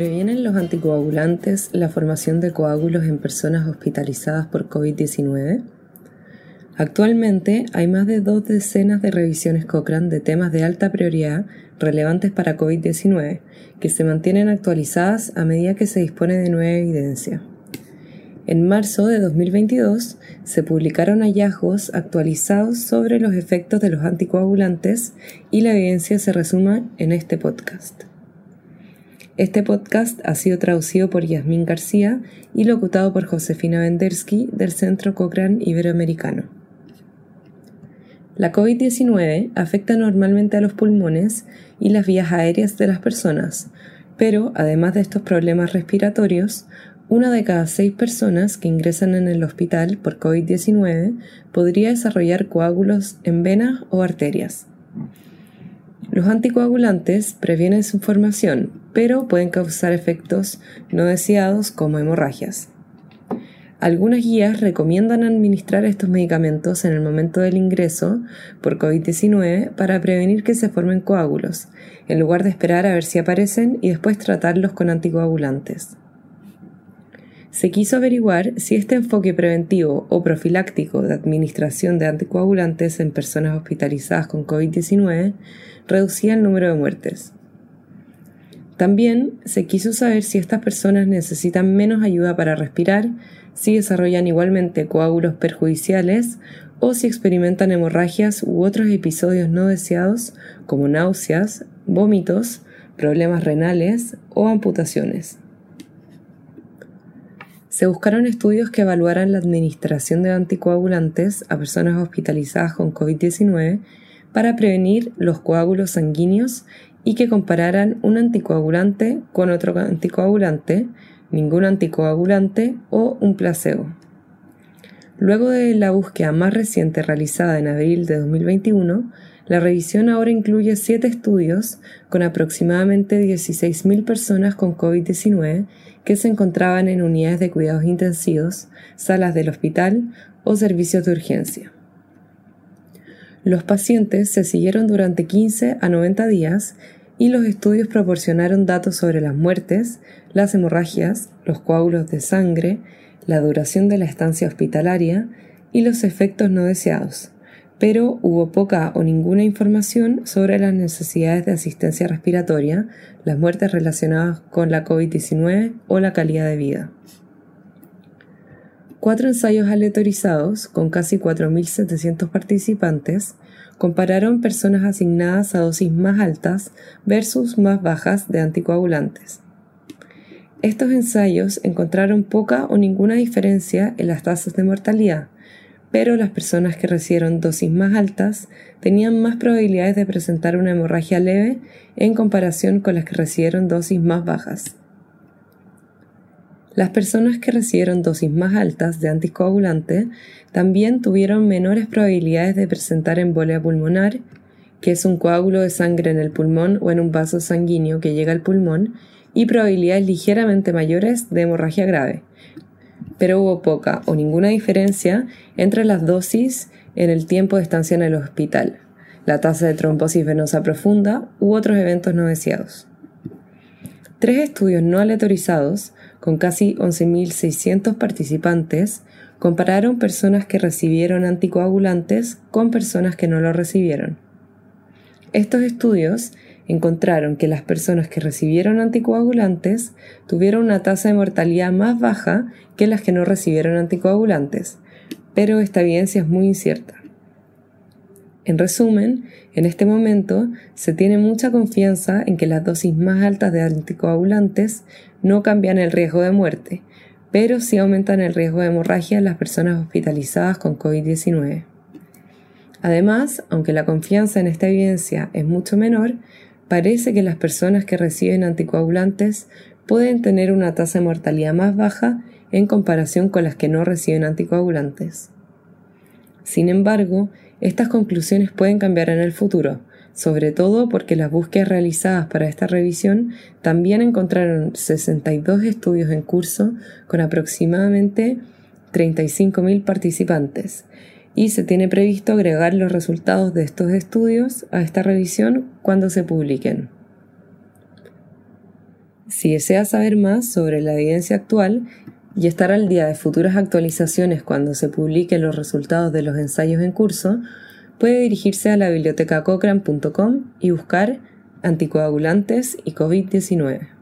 ¿Previenen los anticoagulantes la formación de coágulos en personas hospitalizadas por COVID-19? Actualmente hay más de dos decenas de revisiones Cochrane de temas de alta prioridad relevantes para COVID-19, que se mantienen actualizadas a medida que se dispone de nueva evidencia. En marzo de 2022 se publicaron hallazgos actualizados sobre los efectos de los anticoagulantes y la evidencia se resuma en este podcast. Este podcast ha sido traducido por Yasmín García y locutado por Josefina Vendersky del Centro Cochrane Iberoamericano. La COVID-19 afecta normalmente a los pulmones y las vías aéreas de las personas, pero además de estos problemas respiratorios, una de cada seis personas que ingresan en el hospital por COVID-19 podría desarrollar coágulos en venas o arterias. Los anticoagulantes previenen su formación, pero pueden causar efectos no deseados como hemorragias. Algunas guías recomiendan administrar estos medicamentos en el momento del ingreso por COVID-19 para prevenir que se formen coágulos, en lugar de esperar a ver si aparecen y después tratarlos con anticoagulantes. Se quiso averiguar si este enfoque preventivo o profiláctico de administración de anticoagulantes en personas hospitalizadas con COVID-19 reducía el número de muertes. También se quiso saber si estas personas necesitan menos ayuda para respirar, si desarrollan igualmente coágulos perjudiciales o si experimentan hemorragias u otros episodios no deseados como náuseas, vómitos, problemas renales o amputaciones. Se buscaron estudios que evaluaran la administración de anticoagulantes a personas hospitalizadas con COVID-19 para prevenir los coágulos sanguíneos y que compararan un anticoagulante con otro anticoagulante, ningún anticoagulante o un placebo. Luego de la búsqueda más reciente realizada en abril de 2021, la revisión ahora incluye siete estudios con aproximadamente 16.000 personas con COVID-19 que se encontraban en unidades de cuidados intensivos, salas del hospital o servicios de urgencia. Los pacientes se siguieron durante 15 a 90 días y los estudios proporcionaron datos sobre las muertes, las hemorragias, los coágulos de sangre, la duración de la estancia hospitalaria y los efectos no deseados, pero hubo poca o ninguna información sobre las necesidades de asistencia respiratoria, las muertes relacionadas con la COVID-19 o la calidad de vida. Cuatro ensayos aleatorizados, con casi 4.700 participantes, compararon personas asignadas a dosis más altas versus más bajas de anticoagulantes. Estos ensayos encontraron poca o ninguna diferencia en las tasas de mortalidad, pero las personas que recibieron dosis más altas tenían más probabilidades de presentar una hemorragia leve en comparación con las que recibieron dosis más bajas. Las personas que recibieron dosis más altas de anticoagulante también tuvieron menores probabilidades de presentar embolia pulmonar, que es un coágulo de sangre en el pulmón o en un vaso sanguíneo que llega al pulmón, y probabilidades ligeramente mayores de hemorragia grave. Pero hubo poca o ninguna diferencia entre las dosis en el tiempo de estancia en el hospital, la tasa de trombosis venosa profunda u otros eventos no deseados. Tres estudios no aleatorizados con casi 11.600 participantes, compararon personas que recibieron anticoagulantes con personas que no lo recibieron. Estos estudios encontraron que las personas que recibieron anticoagulantes tuvieron una tasa de mortalidad más baja que las que no recibieron anticoagulantes, pero esta evidencia es muy incierta. En resumen, en este momento se tiene mucha confianza en que las dosis más altas de anticoagulantes no cambian el riesgo de muerte, pero sí aumentan el riesgo de hemorragia en las personas hospitalizadas con COVID-19. Además, aunque la confianza en esta evidencia es mucho menor, parece que las personas que reciben anticoagulantes pueden tener una tasa de mortalidad más baja en comparación con las que no reciben anticoagulantes. Sin embargo, estas conclusiones pueden cambiar en el futuro, sobre todo porque las búsquedas realizadas para esta revisión también encontraron 62 estudios en curso con aproximadamente 35.000 participantes y se tiene previsto agregar los resultados de estos estudios a esta revisión cuando se publiquen. Si desea saber más sobre la evidencia actual y estar al día de futuras actualizaciones cuando se publiquen los resultados de los ensayos en curso, puede dirigirse a la biblioteca cochrane.com y buscar anticoagulantes y COVID-19.